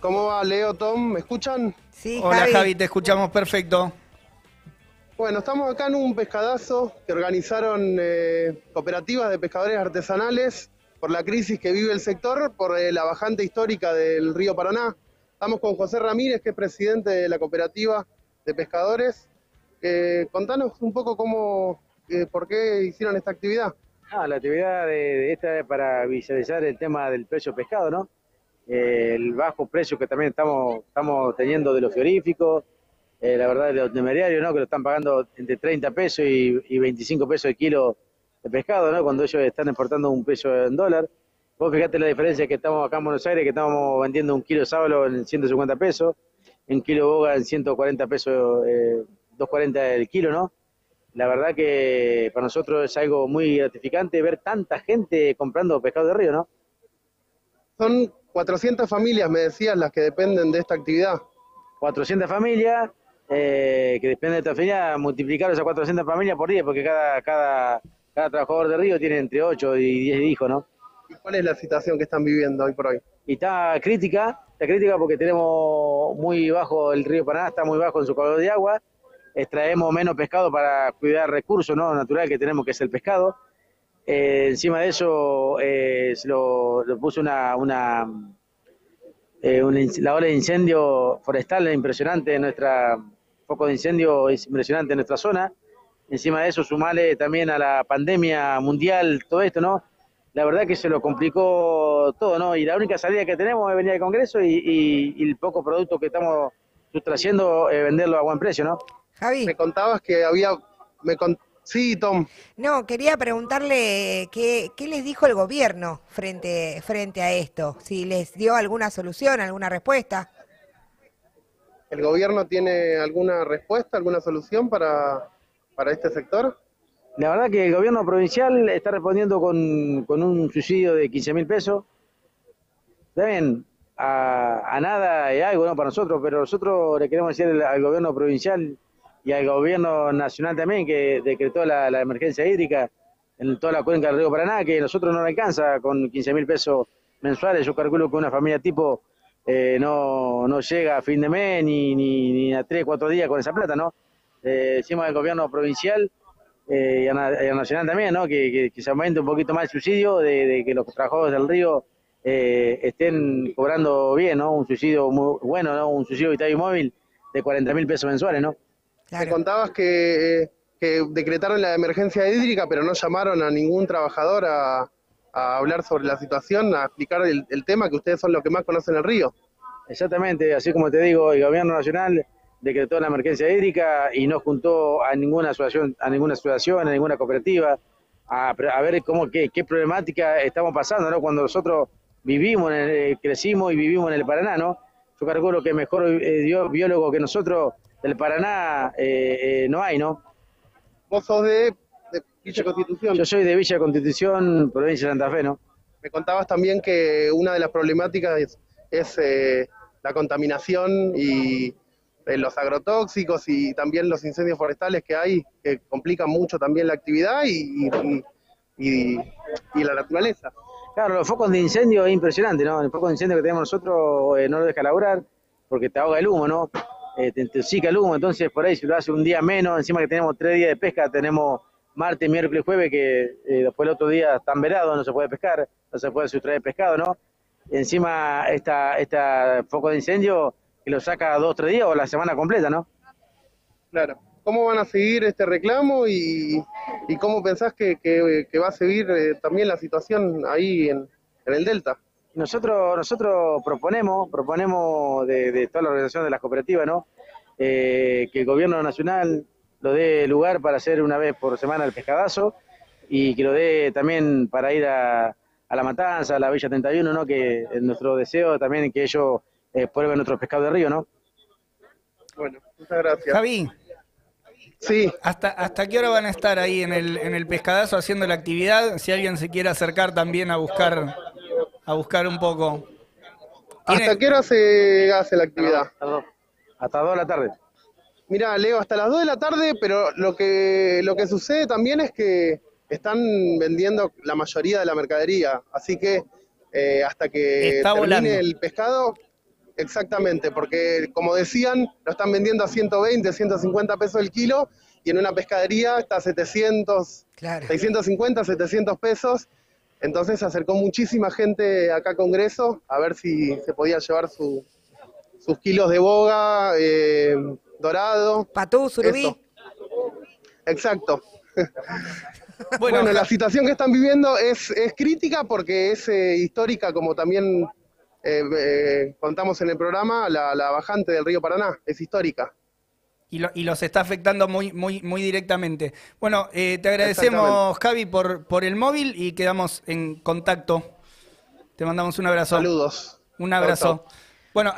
¿Cómo va Leo, Tom? ¿Me escuchan? Sí, Hola Javi. Javi, te escuchamos perfecto. Bueno, estamos acá en un pescadazo que organizaron eh, cooperativas de pescadores artesanales por la crisis que vive el sector, por eh, la bajante histórica del río Paraná. Estamos con José Ramírez, que es presidente de la cooperativa de pescadores. Eh, contanos un poco cómo, eh, por qué hicieron esta actividad. Ah, la actividad de, de esta es para visualizar el tema del precio pescado, ¿no? Eh, el bajo precio que también estamos, estamos teniendo de los frigoríficos, eh, la verdad de los temerarios, ¿no? Que lo están pagando entre 30 pesos y, y 25 pesos el kilo de pescado, ¿no? Cuando ellos están exportando un peso en dólar. Vos fijate la diferencia que estamos acá en Buenos Aires, que estamos vendiendo un kilo de sábalo en 150 pesos, un kilo de boga en 140 pesos, eh, 240 el kilo, ¿no? La verdad que para nosotros es algo muy gratificante ver tanta gente comprando pescado de río, ¿no? Son 400 familias, me decías, las que dependen de esta actividad. 400 familias, eh, que depende de esta familia, multiplicar esas 400 familias por 10, porque cada, cada, cada trabajador de río tiene entre 8 y 10 hijos, ¿no? ¿Y cuál es la situación que están viviendo hoy por hoy? Y está crítica, está crítica porque tenemos muy bajo el río Paraná, está muy bajo en su calor de agua, extraemos menos pescado para cuidar recursos ¿no? natural que tenemos, que es el pescado. Eh, encima de eso, eh, se lo, lo puso una, una, eh, una la ola de incendio forestal es impresionante en nuestra, foco de incendio es impresionante en nuestra zona. Encima de eso, sumarle también a la pandemia mundial, todo esto, ¿no? La verdad que se lo complicó todo, ¿no? Y la única salida que tenemos es venir al Congreso y, y- y el poco producto que estamos sustrayendo, eh, venderlo a buen precio, ¿no? Javi. Me contabas que había... Me con- Sí, Tom. No, quería preguntarle qué, qué les dijo el gobierno frente, frente a esto, si les dio alguna solución, alguna respuesta. ¿El gobierno tiene alguna respuesta, alguna solución para, para este sector? La verdad que el gobierno provincial está respondiendo con, con un subsidio de 15 mil pesos. Está bien, a, a nada es algo ¿no? para nosotros, pero nosotros le queremos decir al, al gobierno provincial y al gobierno nacional también que decretó la, emergencia hídrica en toda la cuenca del río Paraná, que a nosotros no alcanza con 15 mil pesos mensuales. Yo calculo que una familia tipo eh, no, no llega a fin de mes ni, ni, ni a 3, 4 días con esa plata, ¿no? Eh, decimos al gobierno provincial eh, y, a, nacional también, ¿no? Que, que- que se aumente un poquito más el subsidio, de, de que los trabajadores del río eh, estén cobrando bien, ¿no? Un subsidio muy bueno, ¿no? Un subsidio vital y móvil de 40 mil pesos mensuales, ¿no? Me contabas que, que decretaron la emergencia hídrica, pero no llamaron a ningún trabajador a, a hablar sobre la situación, a explicar el, el tema, que ustedes son los que más conocen el río. Exactamente, así como te digo, el gobierno nacional decretó la emergencia hídrica y no juntó a ninguna asociación, a ninguna asociación, a ninguna cooperativa, a, ver cómo qué, qué problemática estamos pasando, ¿no? Cuando nosotros vivimos, en el- eh, crecimos y vivimos en el Paraná, ¿no? Yo calculo que mejor eh, biólogo que nosotros del Paraná eh, eh, no hay, ¿no? Vos sos de, de Villa Constitución. Yo soy de Villa Constitución, provincia de Santa Fe, ¿no? Me contabas también que una de las problemáticas es, es, eh, la contaminación y eh, los agrotóxicos y también los incendios forestales que hay, que complican mucho también la actividad y, y- y- y la naturaleza. Claro, los focos de incendio es impresionante, ¿no? El foco de incendio que tenemos nosotros eh, no lo deja laburar porque te ahoga el humo, ¿no? Eh, te intoxica entonces por ahí si lo hace un día menos, encima que tenemos tres días de pesca, tenemos martes, miércoles, jueves, que eh, después el otro día están verados, no se puede pescar, no se puede sustraer pescado, ¿no? Encima esta, esta foco de incendio que lo saca dos, tres días o la semana completa, ¿no? Claro. ¿Cómo van a seguir este reclamo y, y cómo pensás que, que- que va a seguir eh, también la situación ahí en, en el Delta? Nosotros, nosotros proponemos, proponemos de, de toda la organización de las cooperativas, ¿no? Eh, que el gobierno nacional lo dé lugar para hacer una vez por semana el pescadazo y que lo dé también para ir a, a la matanza, a la Villa 31, ¿no? Que es nuestro deseo también es que ellos eh, prueben nuestro pescado de río, ¿no? Bueno, muchas gracias. Javi, Sí, ¿hasta, ¿hasta qué hora van a estar ahí en el, en el pescadazo haciendo la actividad? Si alguien se quiere acercar también a buscar, a buscar un poco. ¿Tiene- ¿hasta qué hora se hace la actividad? Hasta dos, hasta dos de la tarde. Mira, Leo, hasta las 2 de la tarde, pero lo que, lo que sucede también es que están vendiendo la mayoría de la mercadería, así que eh, hasta que Está termine volando. el pescado Exactamente, porque como decían, lo están vendiendo a 120, 150 pesos el kilo y en una pescadería está a 700, Claro. 650, 700 pesos. Entonces se acercó muchísima gente acá a Congreso a ver si se podía llevar su- sus kilos de boga, eh, dorado. Patú, surubí. Eso. Exacto. Bueno, Bueno, la situación que están viviendo es, es crítica porque es eh, histórica, como también eh, eh, contamos en el programa, la, la bajante del río Paraná, es histórica. Y, lo- y los está afectando muy, muy, muy directamente. Bueno, eh, te agradecemos, Javi, por, por el móvil y quedamos en contacto. Te mandamos un abrazo. Saludos. Un abrazo. Bueno,